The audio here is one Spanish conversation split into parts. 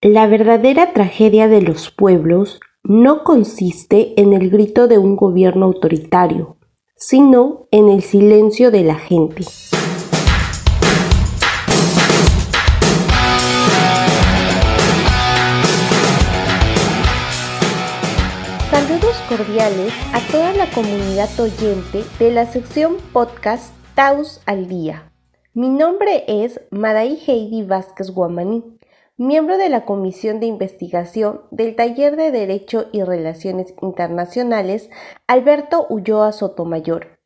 La verdadera tragedia de los pueblos no consiste en el grito de un gobierno autoritario, sino en el silencio de la gente. Saludos cordiales a toda la comunidad oyente de la sección podcast Taus al Día. Mi nombre es Madai Heidi Vázquez Guamaní, miembro de la Comisión de Investigación del Taller de Derecho y Relaciones Internacionales Alberto Ulloa Sotomayor.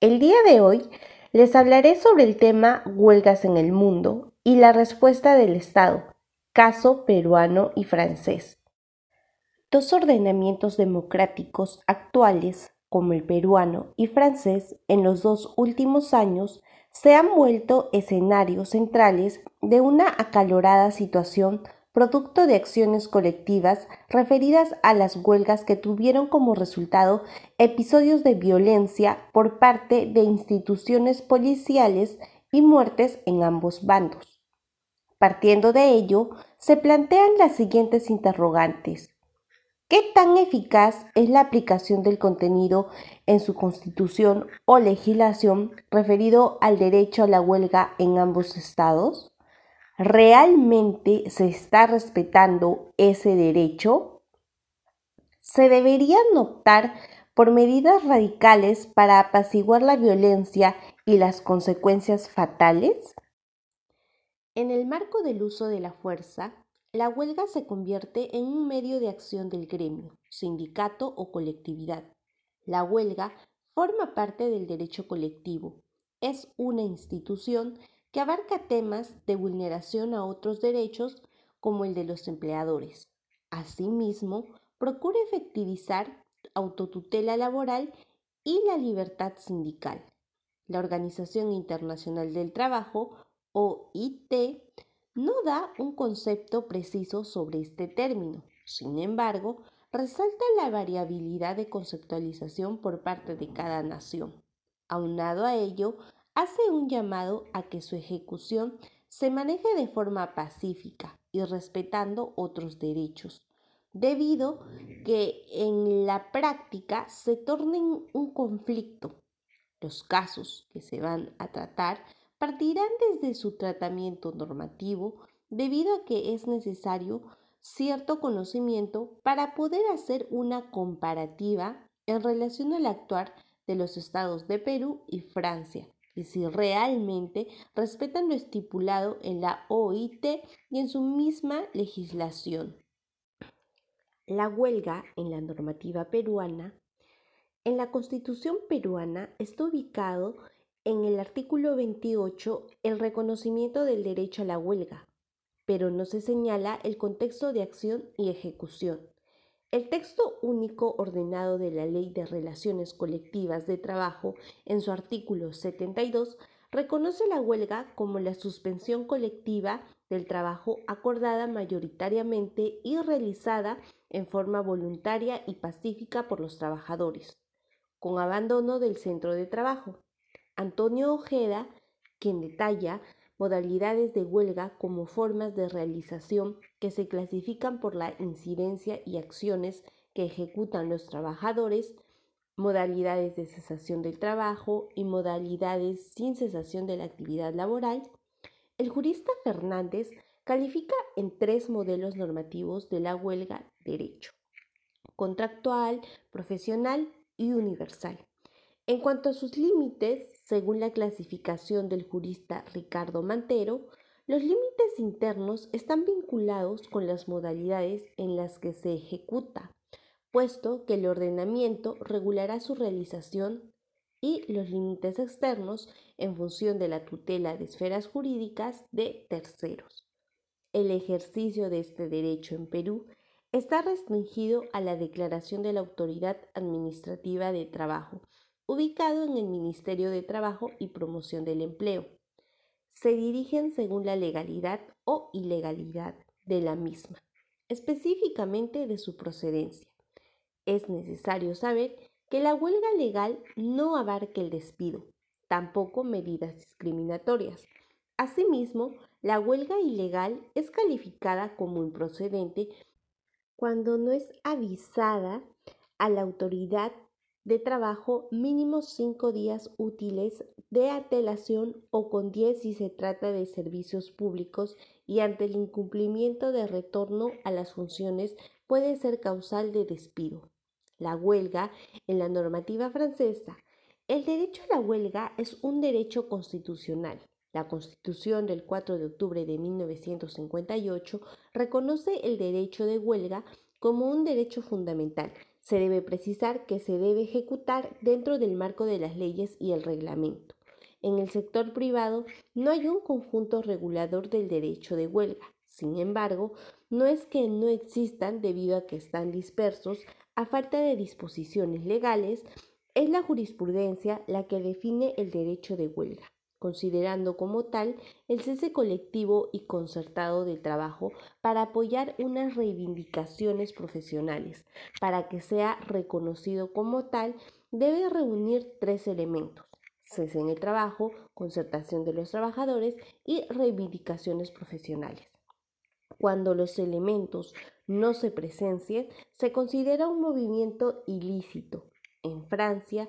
El día de hoy les hablaré sobre el tema huelgas en el mundo y la respuesta del Estado, caso peruano y francés. Dos ordenamientos democráticos actuales, como el peruano y francés, en los dos últimos años se han vuelto escenarios centrales de una acalorada situación producto de acciones colectivas referidas a las huelgas que tuvieron como resultado episodios de violencia por parte de instituciones policiales y muertes en ambos bandos. Partiendo de ello, se plantean las siguientes interrogantes. ¿Qué tan eficaz es la aplicación del contenido en su constitución o legislación referido al derecho a la huelga en ambos estados? ¿Realmente se está respetando ese derecho? ¿Se deberían optar por medidas radicales para apaciguar la violencia y las consecuencias fatales? En el marco del uso de la fuerza, la huelga se convierte en un medio de acción del gremio, sindicato o colectividad. La huelga forma parte del derecho colectivo. Es una institución que abarca temas de vulneración a otros derechos como el de los empleadores. Asimismo, procura efectivizar autotutela laboral y la libertad sindical. La Organización Internacional del Trabajo, OIT, no da un concepto preciso sobre este término. Sin embargo, resalta la variabilidad de conceptualización por parte de cada nación. Aunado a ello, hace un llamado a que su ejecución se maneje de forma pacífica y respetando otros derechos, debido que en la práctica se torne un conflicto. Los casos que se van a tratar partirán desde su tratamiento normativo debido a que es necesario cierto conocimiento para poder hacer una comparativa en relación al actuar de los estados de Perú y Francia y si realmente respetan lo estipulado en la OIT y en su misma legislación. La huelga en la normativa peruana en la Constitución peruana está ubicado en el artículo 28 el reconocimiento del derecho a la huelga, pero no se señala el contexto de acción y ejecución. El texto único ordenado de la Ley de Relaciones Colectivas de Trabajo, en su artículo 72, reconoce la huelga como la suspensión colectiva del trabajo acordada mayoritariamente y realizada en forma voluntaria y pacífica por los trabajadores, con abandono del centro de trabajo. Antonio Ojeda, quien detalla modalidades de huelga como formas de realización que se clasifican por la incidencia y acciones que ejecutan los trabajadores, modalidades de cesación del trabajo y modalidades sin cesación de la actividad laboral, el jurista Fernández califica en tres modelos normativos de la huelga derecho, contractual, profesional y universal. En cuanto a sus límites, según la clasificación del jurista Ricardo Mantero, los límites internos están vinculados con las modalidades en las que se ejecuta, puesto que el ordenamiento regulará su realización y los límites externos en función de la tutela de esferas jurídicas de terceros. El ejercicio de este derecho en Perú está restringido a la declaración de la Autoridad Administrativa de Trabajo, ubicado en el Ministerio de Trabajo y Promoción del Empleo. Se dirigen según la legalidad o ilegalidad de la misma, específicamente de su procedencia. Es necesario saber que la huelga legal no abarca el despido, tampoco medidas discriminatorias. Asimismo, La huelga ilegal es calificada como improcedente cuando no es avisada a la autoridad de trabajo mínimo cinco días útiles de antelación o con diez si se trata de servicios públicos y ante el incumplimiento de retorno a las funciones puede ser causal de despido. La huelga en la normativa francesa. El derecho a la huelga es un derecho constitucional. La Constitución del 4 de octubre de 1958 reconoce el derecho de huelga como un derecho fundamental se debe precisar que se debe ejecutar dentro del marco de las leyes y el reglamento. En el sector privado no hay un conjunto regulador del derecho de huelga. Sin embargo, no es que no existan debido a que están dispersos a falta de disposiciones legales, es la jurisprudencia la que define el derecho de huelga considerando como tal el cese colectivo y concertado del trabajo para apoyar unas reivindicaciones profesionales. Para que sea reconocido como tal, debe reunir tres elementos. Cese en el trabajo, concertación de los trabajadores y reivindicaciones profesionales. Cuando los elementos no se presencien, se considera un movimiento ilícito. En Francia,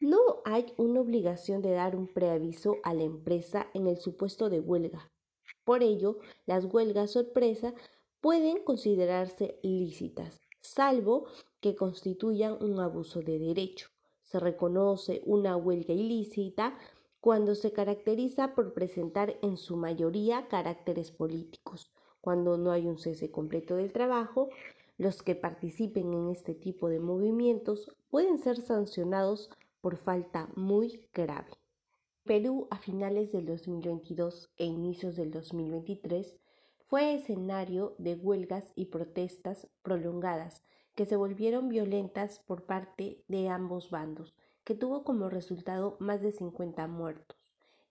no hay una obligación de dar un preaviso a la empresa en el supuesto de huelga. Por ello, las huelgas sorpresa pueden considerarse lícitas, salvo que constituyan un abuso de derecho. Se reconoce una huelga ilícita cuando se caracteriza por presentar en su mayoría caracteres políticos, cuando no hay un cese completo del trabajo, los que participen en este tipo de movimientos pueden ser sancionados por falta muy grave. Perú a finales del 2022 e inicios del 2023 fue escenario de huelgas y protestas prolongadas que se volvieron violentas por parte de ambos bandos, que tuvo como resultado más de 50 muertos.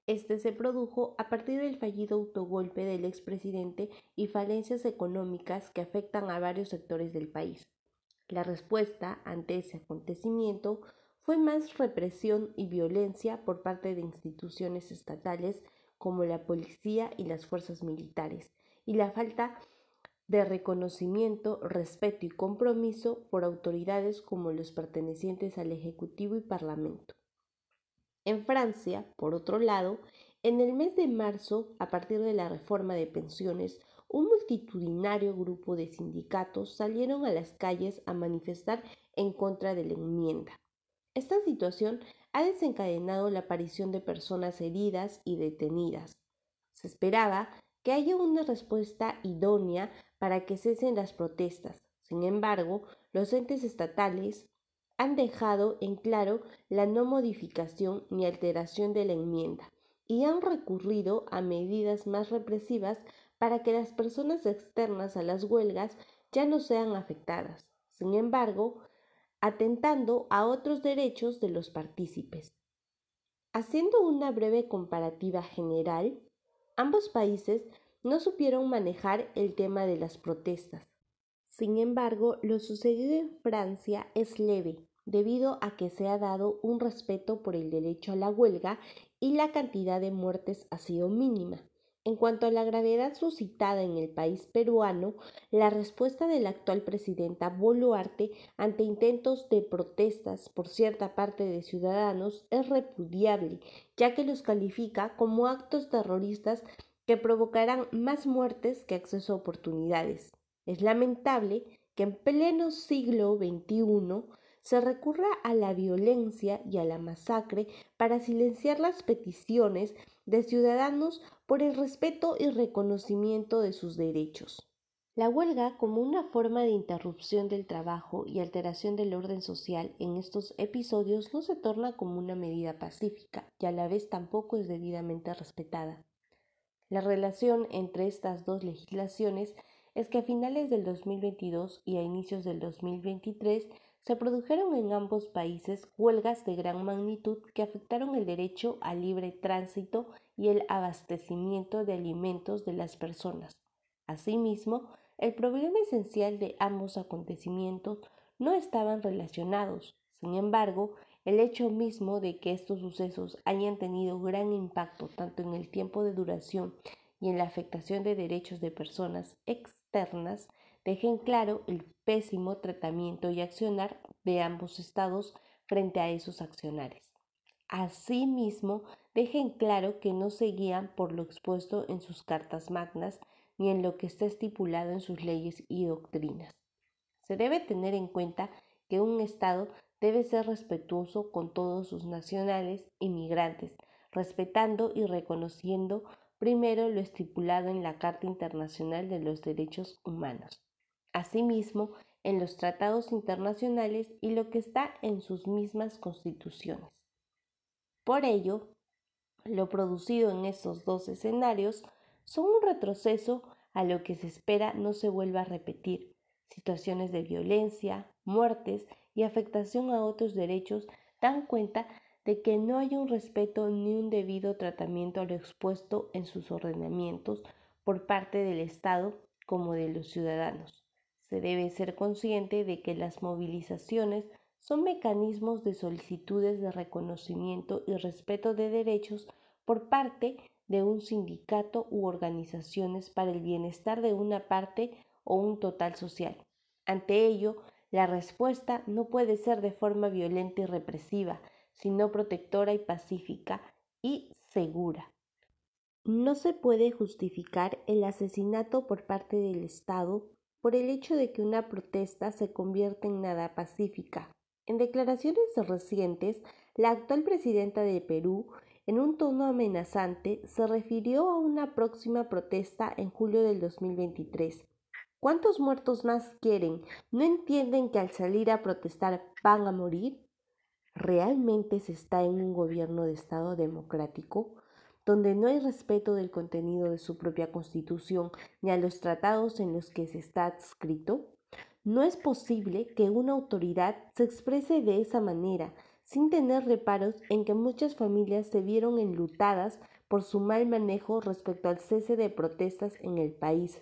Este se produjo a partir del fallido autogolpe del expresidente y falencias económicas que afectan a varios sectores del país. La respuesta ante ese acontecimiento fue más represión y violencia por parte de instituciones estatales como la policía y las fuerzas militares, y la falta de reconocimiento, respeto y compromiso por autoridades como los pertenecientes al Ejecutivo y Parlamento. En Francia, por otro lado, en el mes de marzo, a partir de la reforma de pensiones, un multitudinario grupo de sindicatos salieron a las calles a manifestar en contra de la enmienda. Esta situación ha desencadenado la aparición de personas heridas y detenidas. Se esperaba que haya una respuesta idónea para que cesen las protestas. Sin embargo, los entes estatales han dejado en claro la no modificación ni alteración de la enmienda y han recurrido a medidas más represivas para que las personas externas a las huelgas ya no sean afectadas. Sin embargo, atentando a otros derechos de los partícipes. Haciendo una breve comparativa general, ambos países no supieron manejar el tema de las protestas. Sin embargo, lo sucedido en Francia es leve, debido a que se ha dado un respeto por el derecho a la huelga y la cantidad de muertes ha sido mínima. En cuanto a la gravedad suscitada en el país peruano, la respuesta de la actual presidenta Boluarte ante intentos de protestas por cierta parte de ciudadanos es repudiable, ya que los califica como actos terroristas que provocarán más muertes que acceso a oportunidades. Es lamentable que en pleno siglo XXI se recurra a la violencia y a la masacre para silenciar las peticiones de ciudadanos por el respeto y reconocimiento de sus derechos. La huelga como una forma de interrupción del trabajo y alteración del orden social en estos episodios no se torna como una medida pacífica y a la vez tampoco es debidamente respetada. La relación entre estas dos legislaciones es que a finales del 2022 y a inicios del 2023 se produjeron en ambos países huelgas de gran magnitud que afectaron el derecho al libre tránsito y el abastecimiento de alimentos de las personas. Asimismo, el problema esencial de ambos acontecimientos no estaban relacionados. Sin embargo, el hecho mismo de que estos sucesos hayan tenido gran impacto tanto en el tiempo de duración y en la afectación de derechos de personas externas dejen claro el pésimo tratamiento y accionar de ambos estados frente a esos accionares. Asimismo, dejen claro que no se guían por lo expuesto en sus cartas magnas ni en lo que está estipulado en sus leyes y doctrinas. Se debe tener en cuenta que un Estado debe ser respetuoso con todos sus nacionales y migrantes, respetando y reconociendo primero lo estipulado en la Carta Internacional de los Derechos Humanos. Asimismo, en los tratados internacionales y lo que está en sus mismas constituciones. Por ello, lo producido en estos dos escenarios son un retroceso a lo que se espera no se vuelva a repetir, situaciones de violencia, muertes y afectación a otros derechos dan cuenta de que no hay un respeto ni un debido tratamiento a lo expuesto en sus ordenamientos por parte del Estado como de los ciudadanos. Se debe ser consciente de que las movilizaciones son mecanismos de solicitudes de reconocimiento y respeto de derechos por parte de un sindicato u organizaciones para el bienestar de una parte o un total social. Ante ello, la respuesta no puede ser de forma violenta y represiva, sino protectora y pacífica y segura. No se puede justificar el asesinato por parte del Estado por el hecho de que una protesta se convierta en nada pacífica, en declaraciones recientes, la actual presidenta de Perú, en un tono amenazante, se refirió a una próxima protesta en julio del 2023. ¿Cuántos muertos más quieren? ¿No entienden que al salir a protestar van a morir? ¿Realmente se está en un gobierno de Estado democrático? Donde no hay respeto del contenido de su propia constitución ni a los tratados en los que se está adscrito? No es posible que una autoridad se exprese de esa manera, sin tener reparos en que muchas familias se vieron enlutadas por su mal manejo respecto al cese de protestas en el país.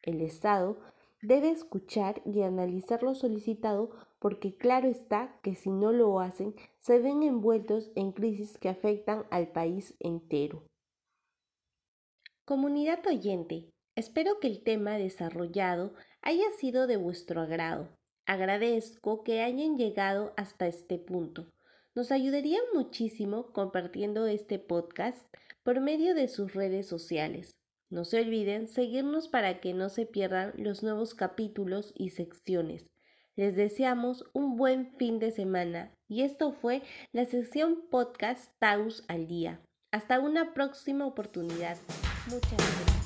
El Estado debe escuchar y analizar lo solicitado porque claro está que si no lo hacen, se ven envueltos en crisis que afectan al país entero. Comunidad oyente, espero que el tema desarrollado haya sido de vuestro agrado. Agradezco que hayan llegado hasta este punto. Nos ayudarían muchísimo compartiendo este podcast por medio de sus redes sociales. No se olviden seguirnos para que no se pierdan los nuevos capítulos y secciones. Les deseamos un buen fin de semana y esto fue la sección podcast Taus al día. Hasta una próxima oportunidad. Muchas gracias.